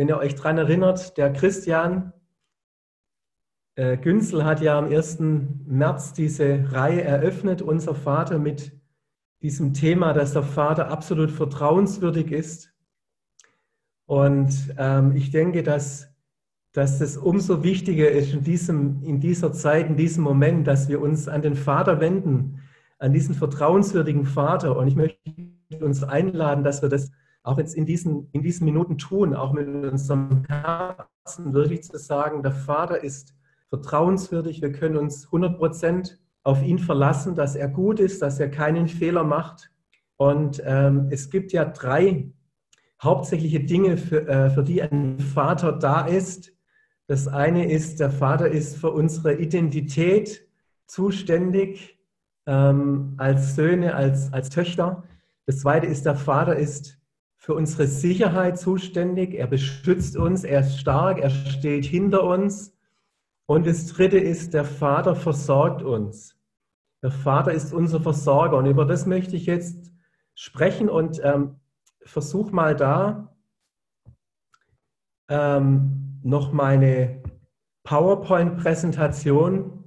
wenn ihr euch daran erinnert, der Christian äh, Günzel hat ja am 1. März diese Reihe eröffnet, unser Vater, mit diesem Thema, dass der Vater absolut vertrauenswürdig ist. Und ähm, ich denke, dass, dass es umso wichtiger ist in, diesem, in dieser Zeit, in diesem Moment, dass wir uns an den Vater wenden, an diesen vertrauenswürdigen Vater. Und ich möchte uns einladen, dass wir das auch jetzt in diesen, in diesen Minuten tun, auch mit unserem Herzen wirklich zu sagen, der Vater ist vertrauenswürdig, wir können uns 100 Prozent auf ihn verlassen, dass er gut ist, dass er keinen Fehler macht. Und ähm, es gibt ja drei hauptsächliche Dinge, für, äh, für die ein Vater da ist. Das eine ist, der Vater ist für unsere Identität zuständig ähm, als Söhne, als, als Töchter. Das zweite ist, der Vater ist für unsere Sicherheit zuständig. Er beschützt uns, er ist stark, er steht hinter uns. Und das dritte ist, der Vater versorgt uns. Der Vater ist unser Versorger. Und über das möchte ich jetzt sprechen und ähm, versuche mal da ähm, noch meine PowerPoint-Präsentation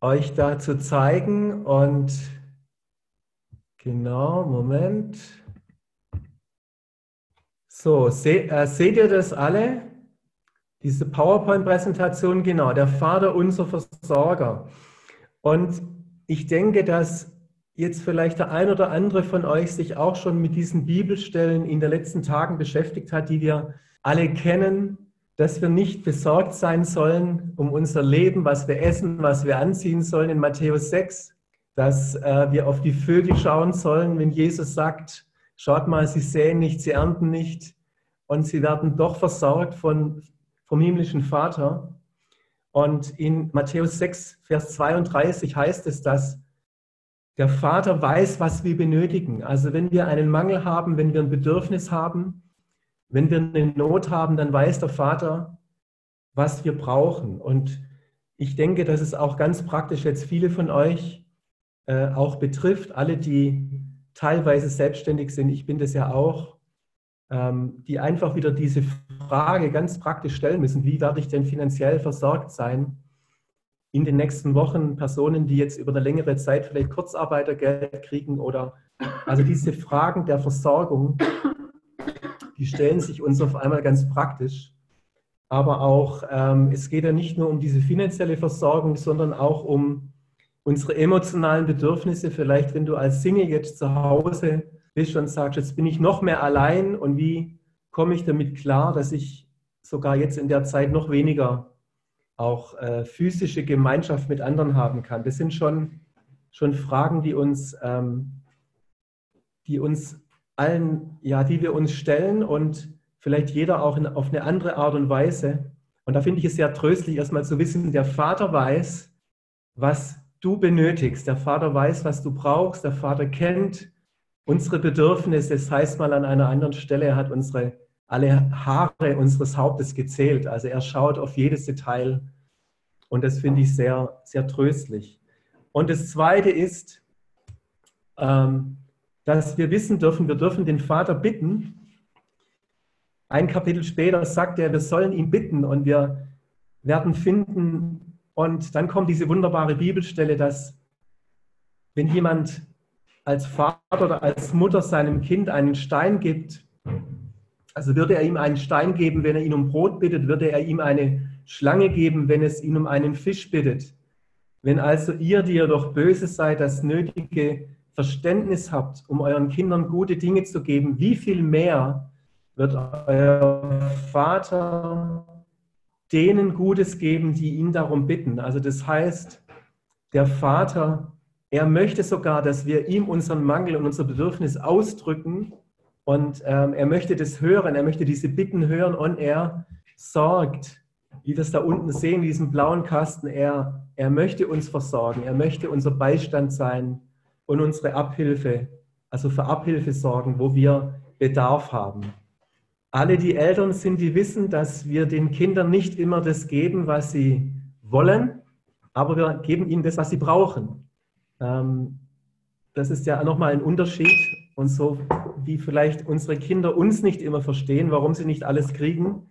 euch da zu zeigen. Und genau, Moment. So, se, äh, seht ihr das alle? Diese PowerPoint-Präsentation, genau, der Vater unser Versorger. Und ich denke, dass jetzt vielleicht der ein oder andere von euch sich auch schon mit diesen Bibelstellen in den letzten Tagen beschäftigt hat, die wir alle kennen, dass wir nicht besorgt sein sollen um unser Leben, was wir essen, was wir anziehen sollen in Matthäus 6, dass äh, wir auf die Vögel schauen sollen, wenn Jesus sagt, schaut mal, sie säen nicht, sie ernten nicht und sie werden doch versorgt von, vom himmlischen Vater. Und in Matthäus 6, Vers 32 heißt es, dass der Vater weiß, was wir benötigen. Also wenn wir einen Mangel haben, wenn wir ein Bedürfnis haben, wenn wir eine Not haben, dann weiß der Vater, was wir brauchen. Und ich denke, dass es auch ganz praktisch jetzt viele von euch äh, auch betrifft, alle, die teilweise selbstständig sind. Ich bin das ja auch, ähm, die einfach wieder diese Frage ganz praktisch stellen müssen, wie werde ich denn finanziell versorgt sein in den nächsten Wochen? Personen, die jetzt über eine längere Zeit vielleicht Kurzarbeitergeld kriegen oder also diese Fragen der Versorgung, die stellen sich uns auf einmal ganz praktisch. Aber auch, ähm, es geht ja nicht nur um diese finanzielle Versorgung, sondern auch um unsere emotionalen Bedürfnisse. Vielleicht, wenn du als Single jetzt zu Hause bist und sagst, jetzt bin ich noch mehr allein und wie komme ich damit klar, dass ich sogar jetzt in der Zeit noch weniger auch äh, physische Gemeinschaft mit anderen haben kann. Das sind schon, schon Fragen, die uns, ähm, die uns allen, ja, die wir uns stellen und vielleicht jeder auch in, auf eine andere Art und Weise. Und da finde ich es sehr tröstlich, erstmal zu wissen, der Vater weiß, was du benötigst. Der Vater weiß, was du brauchst. Der Vater kennt unsere Bedürfnisse. Das heißt mal an einer anderen Stelle, er hat unsere alle Haare unseres Hauptes gezählt. Also er schaut auf jedes Detail und das finde ich sehr, sehr tröstlich. Und das Zweite ist, ähm, dass wir wissen dürfen, wir dürfen den Vater bitten. Ein Kapitel später sagt er, wir sollen ihn bitten und wir werden finden. Und dann kommt diese wunderbare Bibelstelle, dass wenn jemand als Vater oder als Mutter seinem Kind einen Stein gibt, also würde er ihm einen Stein geben, wenn er ihn um Brot bittet, würde er ihm eine Schlange geben, wenn es ihn um einen Fisch bittet. Wenn also ihr, die ihr doch böse seid, das nötige Verständnis habt, um euren Kindern gute Dinge zu geben, wie viel mehr wird euer Vater denen Gutes geben, die ihn darum bitten. Also das heißt, der Vater, er möchte sogar, dass wir ihm unseren Mangel und unser Bedürfnis ausdrücken und ähm, er möchte das hören, er möchte diese Bitten hören und er sorgt, wie wir es da unten sehen, in diesem blauen Kasten, er, er möchte uns versorgen, er möchte unser Beistand sein und unsere Abhilfe, also für Abhilfe sorgen, wo wir Bedarf haben. Alle, die Eltern sind, die wissen, dass wir den Kindern nicht immer das geben, was sie wollen, aber wir geben ihnen das, was sie brauchen. Ähm, das ist ja nochmal ein Unterschied Und so wie vielleicht unsere Kinder uns nicht immer verstehen, warum sie nicht alles kriegen,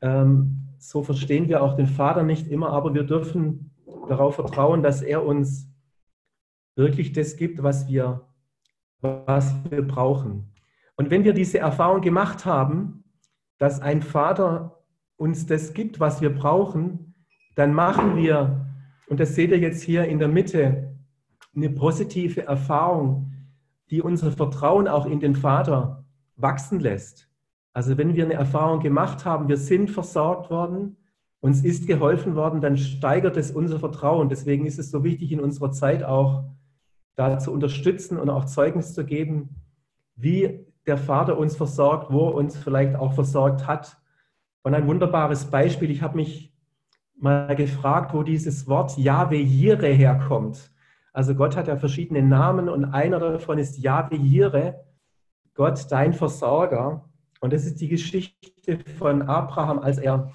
ähm, so verstehen wir auch den Vater nicht immer, aber wir dürfen darauf vertrauen, dass er uns wirklich das gibt, was wir, was wir brauchen. Und wenn wir diese Erfahrung gemacht haben, dass ein Vater uns das gibt, was wir brauchen, dann machen wir, und das seht ihr jetzt hier in der Mitte, eine positive Erfahrung, die unser Vertrauen auch in den Vater wachsen lässt. Also wenn wir eine Erfahrung gemacht haben, wir sind versorgt worden, uns ist geholfen worden, dann steigert es unser Vertrauen. Deswegen ist es so wichtig in unserer Zeit auch, da zu unterstützen und auch Zeugnis zu geben, wie der Vater uns versorgt, wo er uns vielleicht auch versorgt hat. Und ein wunderbares Beispiel, ich habe mich mal gefragt, wo dieses Wort Yahweh Jireh herkommt. Also Gott hat ja verschiedene Namen und einer davon ist Yahweh Jireh, Gott dein Versorger. Und das ist die Geschichte von Abraham, als er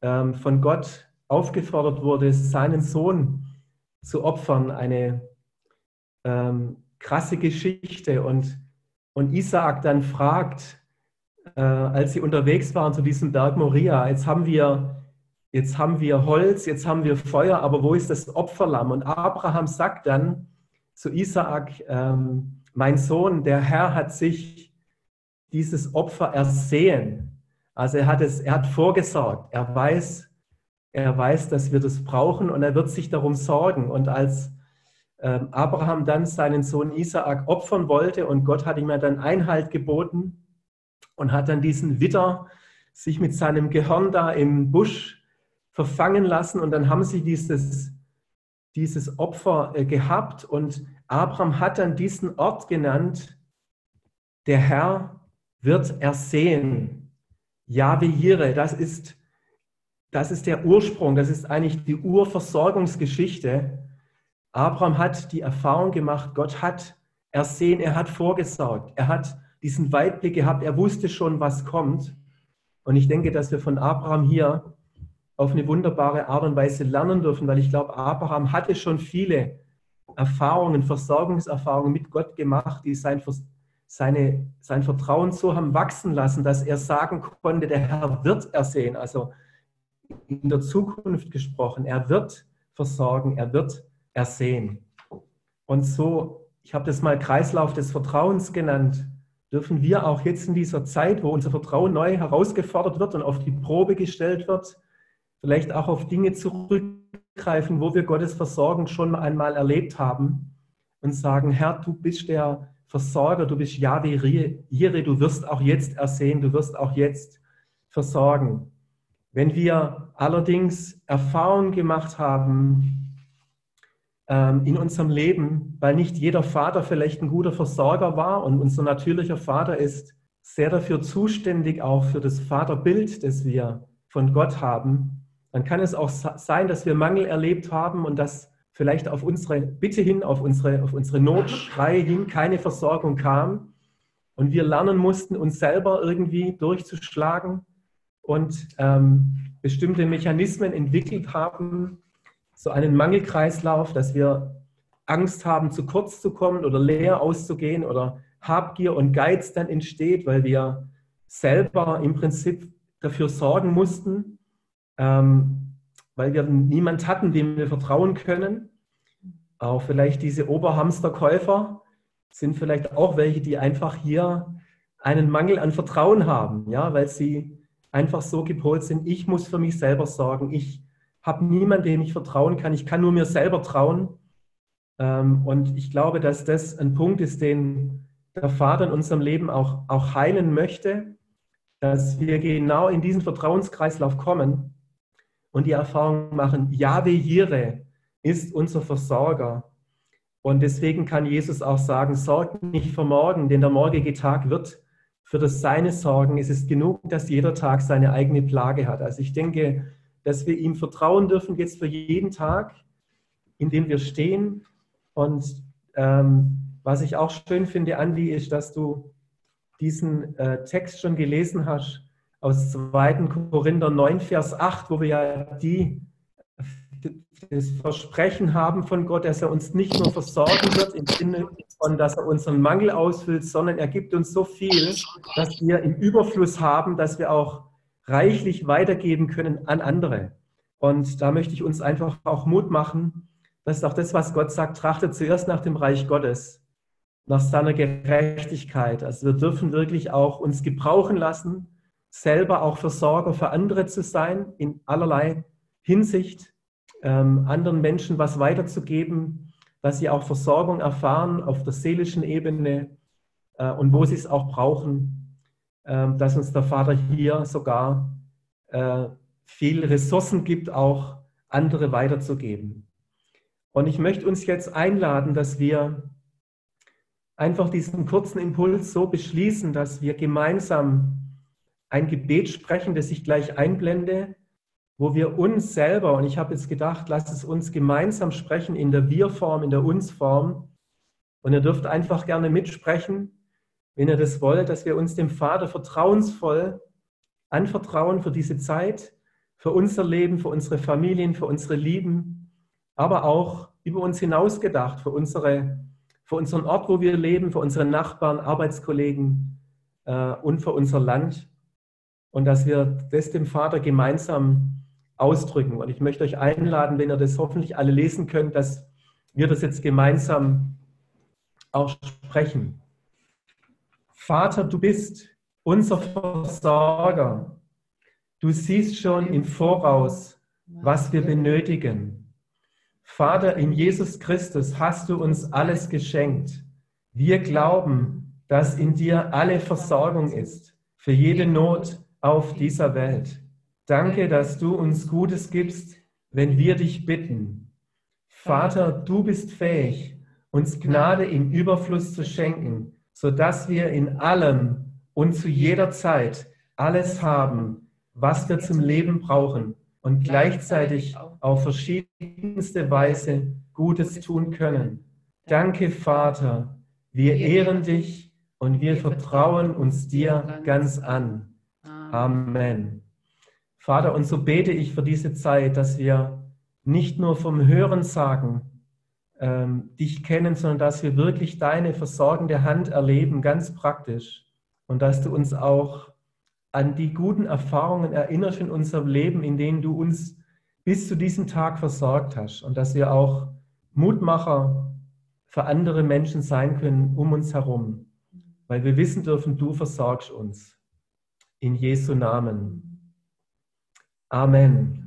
ähm, von Gott aufgefordert wurde, seinen Sohn zu opfern. Eine ähm, krasse Geschichte. Und, und Isaak dann fragt, äh, als sie unterwegs waren zu diesem Berg Moria, jetzt haben wir jetzt haben wir Holz, jetzt haben wir Feuer, aber wo ist das Opferlamm? Und Abraham sagt dann zu Isaak, ähm, mein Sohn, der Herr hat sich dieses Opfer ersehen. Also er hat es, er hat vorgesorgt. Er weiß, er weiß, dass wir das brauchen und er wird sich darum sorgen. Und als Abraham dann seinen Sohn Isaak opfern wollte und Gott hat ihm ja dann Einhalt geboten und hat dann diesen Witter sich mit seinem Gehirn da im Busch verfangen lassen und dann haben sie dieses, dieses Opfer äh, gehabt und Abraham hat dann diesen Ort genannt, der Herr wird ersehen. Jahwe Jireh, das ist, das ist der Ursprung, das ist eigentlich die Urversorgungsgeschichte. Abraham hat die Erfahrung gemacht, Gott hat ersehen, er hat vorgesorgt, er hat diesen Weitblick gehabt, er wusste schon, was kommt. Und ich denke, dass wir von Abraham hier auf eine wunderbare Art und Weise lernen dürfen, weil ich glaube, Abraham hatte schon viele Erfahrungen, Versorgungserfahrungen mit Gott gemacht, die sein, seine, sein Vertrauen so haben wachsen lassen, dass er sagen konnte, der Herr wird ersehen, also in der Zukunft gesprochen, er wird versorgen, er wird ersehen. Und so, ich habe das mal Kreislauf des Vertrauens genannt, dürfen wir auch jetzt in dieser Zeit, wo unser Vertrauen neu herausgefordert wird und auf die Probe gestellt wird, vielleicht auch auf Dinge zurückgreifen, wo wir Gottes Versorgung schon einmal erlebt haben und sagen, Herr, du bist der Versorger, du bist Yahweh Jireh, du wirst auch jetzt ersehen, du wirst auch jetzt versorgen. Wenn wir allerdings Erfahrungen gemacht haben in unserem Leben, weil nicht jeder Vater vielleicht ein guter Versorger war und unser natürlicher Vater ist sehr dafür zuständig, auch für das Vaterbild, das wir von Gott haben, dann kann es auch sein, dass wir Mangel erlebt haben und dass vielleicht auf unsere Bitte hin, auf unsere, auf unsere Notschrei hin keine Versorgung kam. Und wir lernen mussten, uns selber irgendwie durchzuschlagen und ähm, bestimmte Mechanismen entwickelt haben, so einen Mangelkreislauf, dass wir Angst haben, zu kurz zu kommen oder leer auszugehen oder Habgier und Geiz dann entsteht, weil wir selber im Prinzip dafür sorgen mussten, ähm, weil wir niemand hatten, dem wir vertrauen können. Auch vielleicht diese Oberhamsterkäufer sind vielleicht auch welche, die einfach hier einen Mangel an Vertrauen haben, ja, weil sie einfach so gepolt sind, ich muss für mich selber sorgen, ich habe niemanden, dem ich vertrauen kann, ich kann nur mir selber trauen. Ähm, und ich glaube, dass das ein Punkt ist, den der Vater in unserem Leben auch, auch heilen möchte, dass wir genau in diesen Vertrauenskreislauf kommen und die Erfahrung machen, Yahweh Jireh ist unser Versorger. Und deswegen kann Jesus auch sagen, sorgt nicht für morgen, denn der morgige Tag wird für das Seine sorgen. Es ist genug, dass jeder Tag seine eigene Plage hat. Also ich denke, dass wir ihm vertrauen dürfen jetzt für jeden Tag, in dem wir stehen. Und ähm, was ich auch schön finde, Andi, ist, dass du diesen äh, Text schon gelesen hast aus 2. Korinther 9, Vers 8, wo wir ja die, das Versprechen haben von Gott, dass er uns nicht nur versorgen wird im Sinne von, dass er unseren Mangel ausfüllt, sondern er gibt uns so viel, dass wir im Überfluss haben, dass wir auch reichlich weitergeben können an andere. Und da möchte ich uns einfach auch Mut machen. Das ist auch das, was Gott sagt, trachtet zuerst nach dem Reich Gottes, nach seiner Gerechtigkeit. Also wir dürfen wirklich auch uns gebrauchen lassen, selber auch Versorger für andere zu sein, in allerlei Hinsicht, ähm, anderen Menschen was weiterzugeben, dass sie auch Versorgung erfahren auf der seelischen Ebene äh, und wo sie es auch brauchen, dass uns der Vater hier sogar äh, viel Ressourcen gibt, auch andere weiterzugeben. Und ich möchte uns jetzt einladen, dass wir einfach diesen kurzen Impuls so beschließen, dass wir gemeinsam ein Gebet sprechen, das ich gleich einblende, wo wir uns selber, und ich habe jetzt gedacht, lasst es uns gemeinsam sprechen in der Wir-Form, in der Uns-Form. Und ihr dürft einfach gerne mitsprechen, wenn ihr das wollt, dass wir uns dem Vater vertrauensvoll anvertrauen für diese Zeit, für unser Leben, für unsere Familien, für unsere Lieben, aber auch über uns hinaus gedacht, für, unsere, für unseren Ort, wo wir leben, für unsere Nachbarn, Arbeitskollegen äh, und für unser Land. Und dass wir das dem Vater gemeinsam ausdrücken. Und ich möchte euch einladen, wenn ihr das hoffentlich alle lesen könnt, dass wir das jetzt gemeinsam auch sprechen. Vater, du bist unser Versorger. Du siehst schon im Voraus, was wir benötigen. Vater, in Jesus Christus hast du uns alles geschenkt. Wir glauben, dass in dir alle Versorgung ist, für jede Not auf dieser Welt. Danke, dass du uns Gutes gibst, wenn wir dich bitten. Vater, du bist fähig, uns Gnade im Überfluss zu schenken, sodass wir in allem und zu jeder Zeit alles haben, was wir zum Leben brauchen und gleichzeitig auf verschiedenste Weise Gutes tun können. Danke, Vater. Wir ehren dich und wir vertrauen uns dir ganz an. Amen. Vater, und so bete ich für diese Zeit, dass wir nicht nur vom Hören sagen, ähm, dich kennen, sondern dass wir wirklich deine versorgende Hand erleben, ganz praktisch. Und dass du uns auch an die guten Erfahrungen erinnerst in unserem Leben, in denen du uns bis zu diesem Tag versorgt hast. Und dass wir auch Mutmacher für andere Menschen sein können um uns herum. Weil wir wissen dürfen, du versorgst uns. In Jesu Namen. Amen.